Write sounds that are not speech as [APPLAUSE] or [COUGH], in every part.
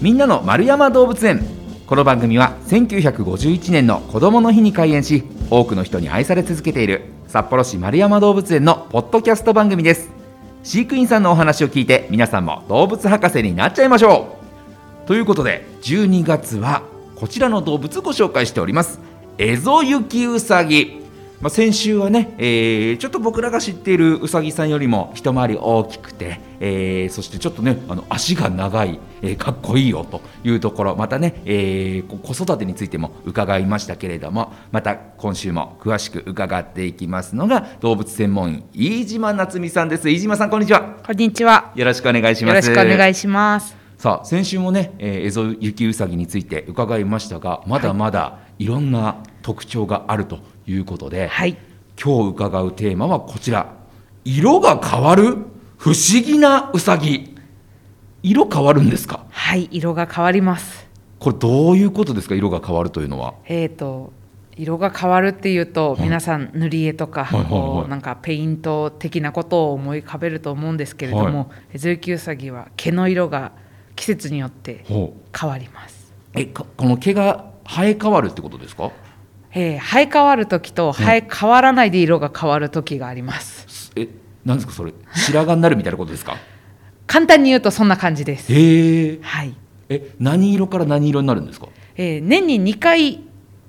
みんなの丸山動物園。この番組は1951年の子どもの日に開園し多くの人に愛され続けている札幌市丸山動物園のポッドキャスト番組です。飼育員さんのお話を聞いて皆さんも動物博士になっちゃいましょう。ということで12月はこちらの動物ご紹介しております。エゾユキウサギ。まあ、先週はね、えー、ちょっと僕らが知っているうさぎさんよりも一回り大きくて、えー、そしてちょっとねあの足が長い、えー、かっこいいよというところまたね、えー、子育てについても伺いましたけれどもまた今週も詳しく伺っていきますのが動物専門員飯島夏美さんです。飯島さんこんにちは。こんにちは。よろしくお願いします。よろしくお願いします。さあ先週もね、えー、エゾユキウサギについて伺いましたがまだまだいろんな特徴があるということで、はい、今日伺うテーマはこちら。色が変わる？不思議なウサギ。色変わるんですか？はい色が変わります。これどういうことですか？色が変わるというのは。えっ、ー、と色が変わるっていうと、はい、皆さん塗り絵とか、はいはいはい、なんかペイント的なことを思い浮かべると思うんですけれども、はい、エゾユキウサギは毛の色が季節によって変わります。えこの毛が生え変わるってことですか？えー、生え変わる時と生え変わらないで色が変わる時があります。え、なんですかそれ白髪になるみたいなことですか？[LAUGHS] 簡単に言うとそんな感じです。へえ。はい。え、何色から何色になるんですか？えー、年に2回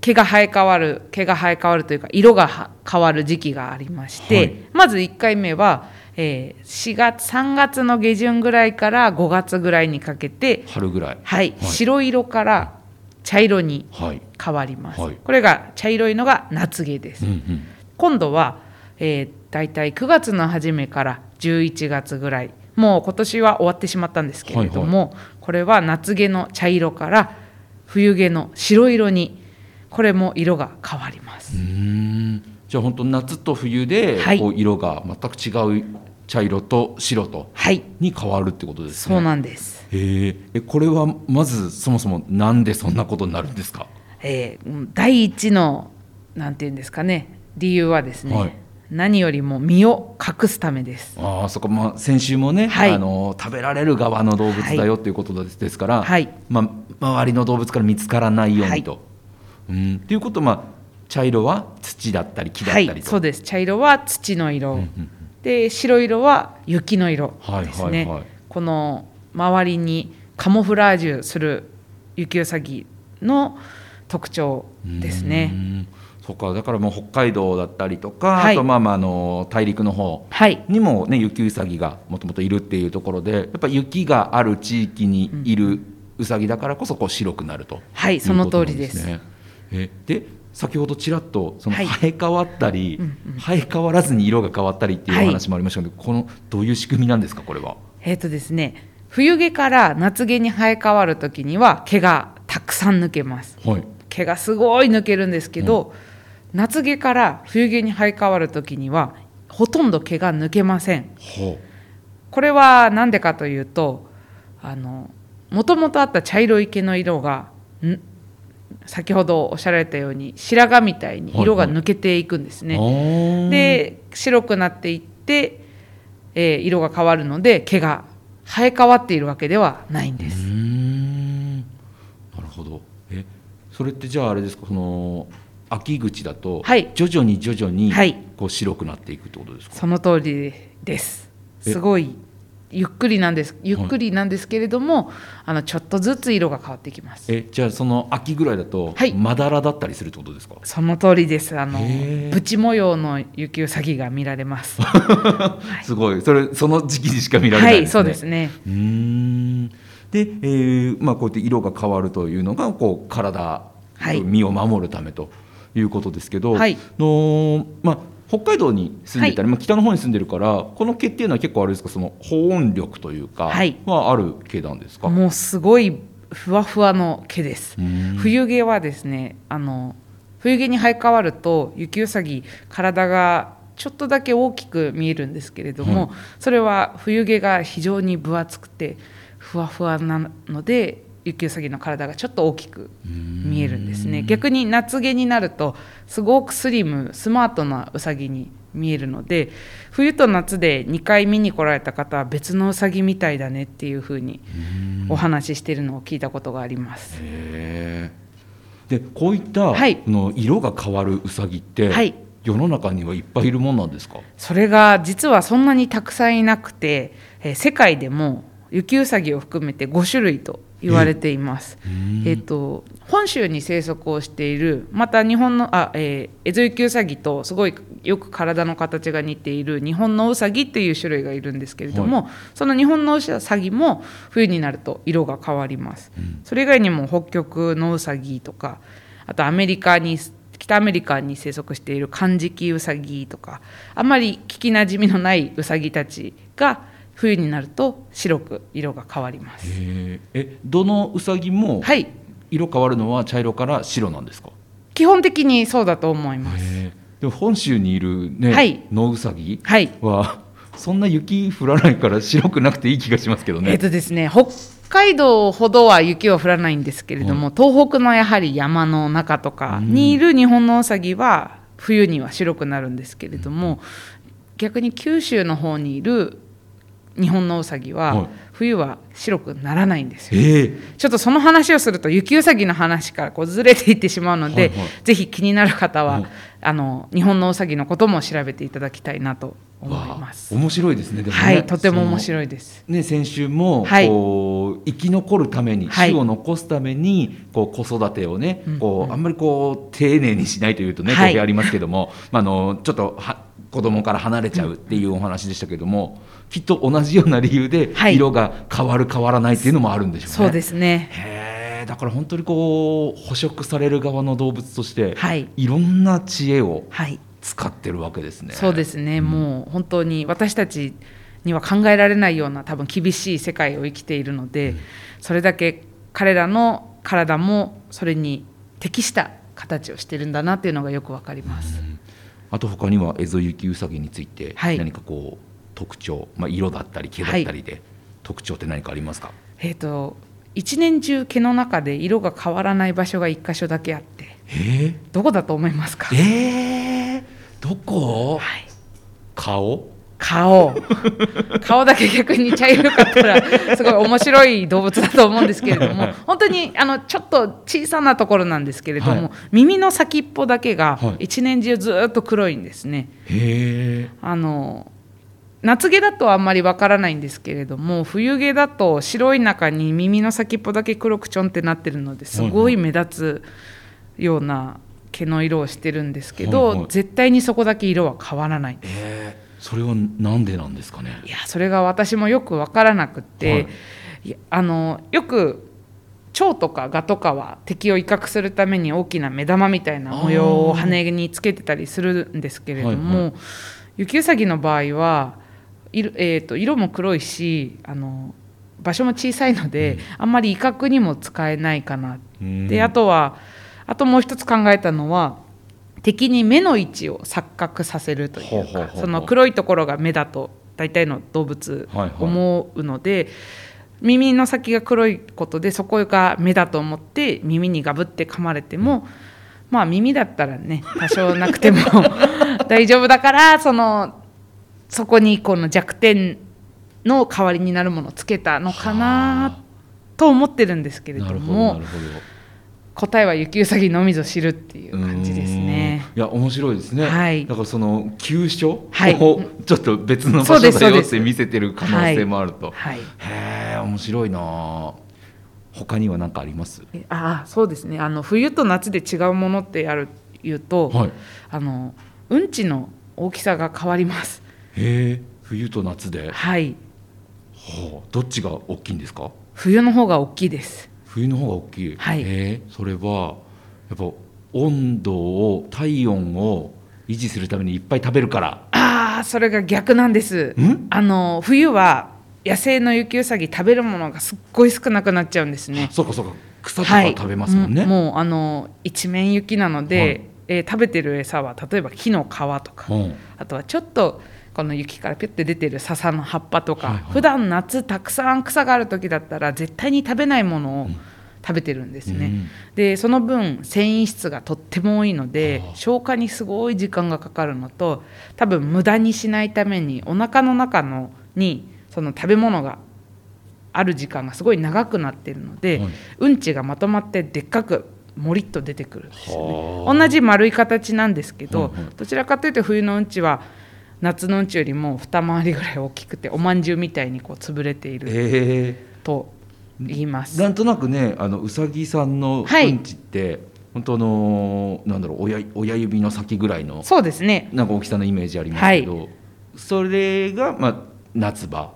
毛が生え変わる毛が生え変わるというか色が変わる時期がありまして、はい、まず1回目は、えー、4月3月の下旬ぐらいから5月ぐらいにかけて春ぐらい、はい、はい、白色から茶色に変わります、はい、これが茶色いのが夏毛です、うんうん、今度は、えー、大体9月の初めから11月ぐらいもう今年は終わってしまったんですけれども、はいはい、これは夏毛の茶色から冬毛の白色にこれも色が変わります。じゃあ本当夏と冬でこう色が全く違う茶色と白とに変わるってことですね、そうなんですええこれはまずそもそもなんでそんなことになるんですか、えー、第一のなんていうんですかね理由はですね、はい、何よりも身を隠すためです。ああ、そこまあ先週もね、はい、あの食べられる側の動物だよっていうことですから、はい、まあ周りの動物から見つからないようにと。はい、うん。っていうことまあ茶色は土だったり木だったりそうです。茶色は土の色、うんうん、で白色は雪の色ですね。はいはいはい、この周りにカモフラージュするユキウサギの特徴ですね。そっか。だからもう北海道だったりとか、はい、あとまあまああの大陸の方にもね、雪うさぎがもともといるっていうところでやっぱ雪がある地域にいるうさぎだからこそこう白くなると、はい、その通りです。えで先ほどちらっとその生え変わったり、はい生え変わらずに色が変わったりっていう話もありましたけど、はい、このどういう仕組みなんですかこれは？えっ、ー、とですね冬毛から夏毛に生え変わる時には毛がたくさん抜けます、はい、毛がすごい抜けるんですけど、うん、夏毛から冬毛に生え変わる時にはほとんど毛が抜けません、これは何でかというとあのもともとあった茶色い毛の色が先ほどおっしゃられたように白髪みたいに色が抜けていくんですね。はいはい、で白くなっていって、えー、色が変わるので毛が生え変わっているわけではないんです。なるほど。えそれってじゃああれですかその秋口だと徐々に徐々にこう白くなっていくってことですか、はい、その通りです。すごいゆっくりなんですゆっくりなんですけれども、はい、あのちょっとずつ色が変わってきます。えじゃあその秋ぐらいだと、はい、まだらだったりするってことですか？その通りです。あのブチ模様の雪うさぎが見られます。[LAUGHS] すごい。それその時期にしか見られない、ね、はいそうですね。うん。で、えーまあ、こうやって色が変わるというのがこう体、はい、身を守るためということですけど、はい、のまあ北海道に住んでたり、はい、まあ、北の方に住んでるからこの毛っていうのは結構あれですかその保温力というかはある毛なんですか、はい、もうすごいふわふわの毛です。冬毛はですねあの冬毛に生え変わると雪うさぎ体がちょっとだけ大きく見えるんですけれども、はい、それは冬毛が非常に分厚くてふわふわなので雪うさぎの体がちょっと大きく見えるんですね。逆に夏毛になるとすごくスリムスマートなうさぎに見えるので冬と夏で2回見に来られた方は別のうさぎみたいだねっていうふうにお話ししてるのを聞いたことがあります。でこういった、はい、の色が変わるうさぎって、はい、世の中にはいっぱいいるもんなんですか？それが実はそんなにたくさんいなくて、えー、世界でも雪うさぎを含めて5種類と言われています。えー、と本州に生息をしているまた日本のあ、えー、エゾユキウサギとすごいよく体の形が似ている日本のウサギっていう種類がいるんですけれども、はい、その日本のウサギも冬になると色が変わります。うん、それ以外にも北極のウサギとかあとアメリカに北アメリカに生息しているカンジキウサギとかあんまり聞きなじみのないウサギたちが冬になると白く色が変わります。えどのうさぎも色変わるのは茶色から白なんですか、基本的にそうだと思います。でも本州にいるね、はい、野うさぎは、[LAUGHS] そんな雪降らないから白くなくていい気がしますけどね。えっとですね北海道ほどは雪は降らないんですけれども、はい、東北のやはり山の中とかにいる日本のうさぎは冬には白くなるんですけれども、逆に九州の方にいる日本のウサギは冬は白くならないんですよ、えー、ちょっとその話をすると雪うさぎの話からこうずれていってしまうので、はいはい、ぜひ気になる方は、あの日本のウサギのことも調べていただきたいなと思います。面白いですね、ね、はいとても面白いです。ね先週も、はい、こう生き残るために種を残すために、こう子育てをね、こうあんまりこう丁寧にしないというとね、語弊ありますけども、まあ、あのちょっとは子供から離れちゃうっていうお話でしたけども、きっと同じような理由で色が変わる変わらないっていうのもあるんでしょうね。そうですね。へだから本当にこう捕食される側の動物として、はい、いろんな知恵を使ってるわけですね。そうですね、うん、もう本当に私たちには考えられないような多分厳しい世界を生きているので、うん、それだけ彼らの体もそれに適した形をしてるんだなっていうのがよくわかります。うん、あと他にはエゾユキウサギについて何かこう、特徴、まあ、色だったり毛だったりで、はい、特徴って何かありますか、えーと、一年中毛の中で色が変わらない場所が一箇所だけあってえー、どこだと思いますか？えー、どこ、はい、顔？顔。顔だけ逆に茶色かったらすごい面白い動物だと思うんですけれども本当にあのちょっと小さなところなんですけれども、はい、耳の先っぽだけが一年中ずっと黒いんですね。へあの夏毛だとあんまりわからないんですけれども冬毛だと白い中に耳の先っぽだけ黒くちょんってなってるのですごい目立つような毛の色をしてるんですけど、はいはい、絶対にそこだけ色は変わらないんです。えー、それはなんでなんですかね？いやそれが私もよくわからなくて、はい、あのよく蝶とか蛾とかは敵を威嚇するために大きな目玉みたいな模様を羽につけてたりするんですけれども、はいはい、雪うさぎの場合は色,、えーと、色も黒いしあの場所も小さいので、うん、あんまり威嚇にも使えないかな、うん、であとはあともう一つ考えたのは敵に目の位置を錯覚させるというかその黒いところが目だと大体の動物思うので、はいはい、耳の先が黒いことでそこが目だと思って耳にガブって噛まれても、まあ耳だったらね多少なくても [LAUGHS] 大丈夫だからそのそこにこの弱点の代わりになるものをつけたのかなと思ってるんですけれども答えは雪うさぎのみぞ知るっていう感じですね。いや面白いですね。はい、だからその急所をちょっと別の場所だよって見せてる可能性もあると。はい、へえ面白いな。他には何かあります？あそうですね。あの冬と夏で違うものってやる言うと、はい、あのうんちの大きさが変わります。へえ冬と夏で？はい。はあどっちが大きいんですか？冬の方が大きいです。冬の方が大きい。はい。えそれはやっぱ温度を体温を維持するためにいっぱい食べるから。ああそれが逆なんです。あの冬は野生の雪うさぎ食べるものがすっごい少なくなっちゃうんですね。そうかそうか。草とか食べますもんね、はい、もうあの一面雪なので、はい、えー、食べてる餌は例えば木の皮とか、うん、あとはちょっとこの雪からピュッて出てる笹の葉っぱとか、はいはい、普段夏たくさん草がある時だったら絶対に食べないものを食べてるんですね、うん、でその分繊維質がとっても多いので消化にすごい時間がかかるのと多分無駄にしないためにお腹の中のにその食べ物がある時間がすごい長くなってるので、はい、うんちがまとまってでっかくもりっと出てくるんですよね。同じ丸い形なんですけど、はいはい、どちらかというと冬のうんちは夏のうんちよりも二回りぐらい大きくておまんじゅうみたいにこう潰れていると言います。なんとなくねあのうさぎさんのうんちって、はい、本当のなんだろう親親指の先ぐらいのそうですね。なんか大きさのイメージありますけど、はい、それがまあ夏場。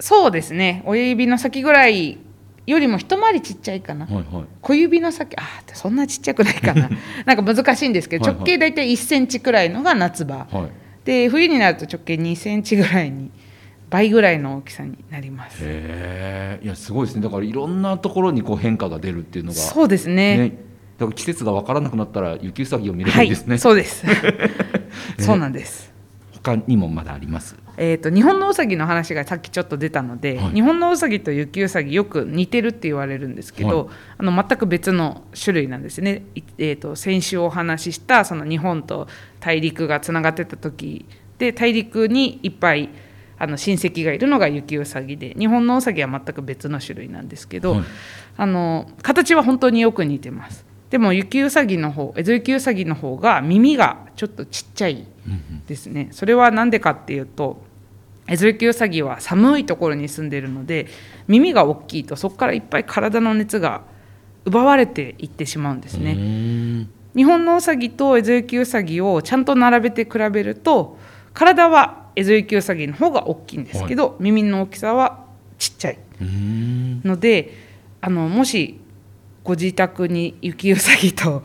そうですね。親指の先ぐらいよりも一回りちっちゃいかな、はいはい、小指の先あそんなちっちゃくないかな。[LAUGHS] なんか難しいんですけど直径大体1センチくらいのが夏場、はい、で冬になると直径2センチぐらいに倍ぐらいの大きさになります。へえいやすごいですね。だからいろんなところにこう変化が出るっていうのがそうですね、ね、だから季節が分からなくなったら雪うさぎを見ればいいですね、はい、そうです。[LAUGHS] [LAUGHS] そうなんです他にもまだあります？えーと、日本のうさぎの話がさっきちょっと出たので、はい、日本のうさぎと雪うさぎよく似てるって言われるんですけど、はい、あの全く別の種類なんですね、えーと、先週お話ししたその日本と大陸がつながってた時で大陸にいっぱいあの親戚がいるのが雪うさぎで日本のうさぎは全く別の種類なんですけど、はい、あの形は本当によく似てます。でも雪うさぎの方エゾ雪うさぎの方が耳がちょっとちっちゃいですね、それは何でかっていうとエゾユキウサギは寒いところに住んでいるので耳が大きいとそこからいっぱい体の熱が奪われていってしまうんですね。日本のウサギとエゾユキウサギをちゃんと並べて比べると体はエゾユキウサギの方が大きいんですけど、はい、耳の大きさはちっちゃい。のであのもしご自宅に雪うさぎと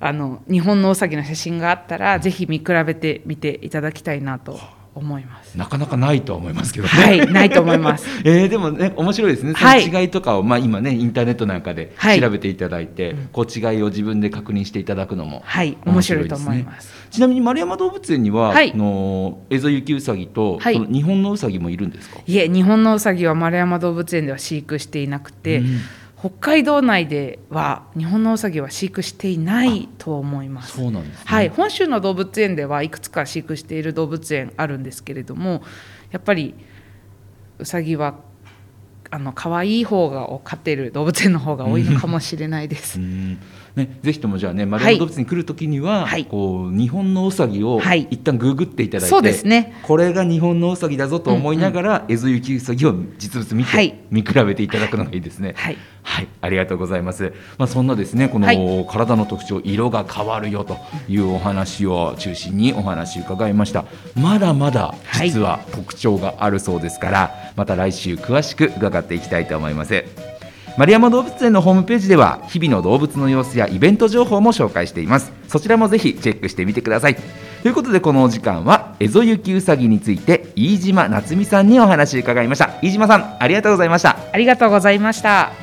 あの日本のうさぎの写真があったらぜひ見比べてみていただきたいなと思います。なかなかないとは思いますけどね。はいないと思います。[LAUGHS] えー、でもね面白いですね。その違いとかを、はい、まあ今ねインターネットなんかで調べていただいて、はい、こう違いを自分で確認していただくのもはい面白いと思います。ちなみに丸山動物園には、はい、のエゾユキウサギと、はい、日本のウサギもいるんですか？いえ日本のウサギは丸山動物園では飼育していなくて、うん北海道内では日本のウサギは飼育していないと思います。そうなんです、ね、はい、本州の動物園ではいくつか飼育している動物園あるんですけれども、やっぱりウサギはあの可愛い方がを飼っている動物園の方が多いのかもしれないです。ね、ぜひともじゃあね丸山動物に来る時には、はい、こう日本のウサギを一旦ググっていただいて、そうですね、これが日本のウサギだぞと思いながら、うんうん、エゾユキウサギを実物見て、はい、見比べていただくのがいいですね。はい、はい、ありがとうございます。まあそんなですねこの、体の特徴色が変わるよというお話を中心にお話伺いました。まだまだ実は特徴があるそうですから、また来週詳しく伺っていきたいと思います。丸山動物園のホームページでは日々の動物の様子やイベント情報も紹介しています。そちらもぜひチェックしてみてください。ということでこのお時間はエゾユキウサギについて飯島夏美さんにお話を伺いました。飯島さんありがとうございました。ありがとうございました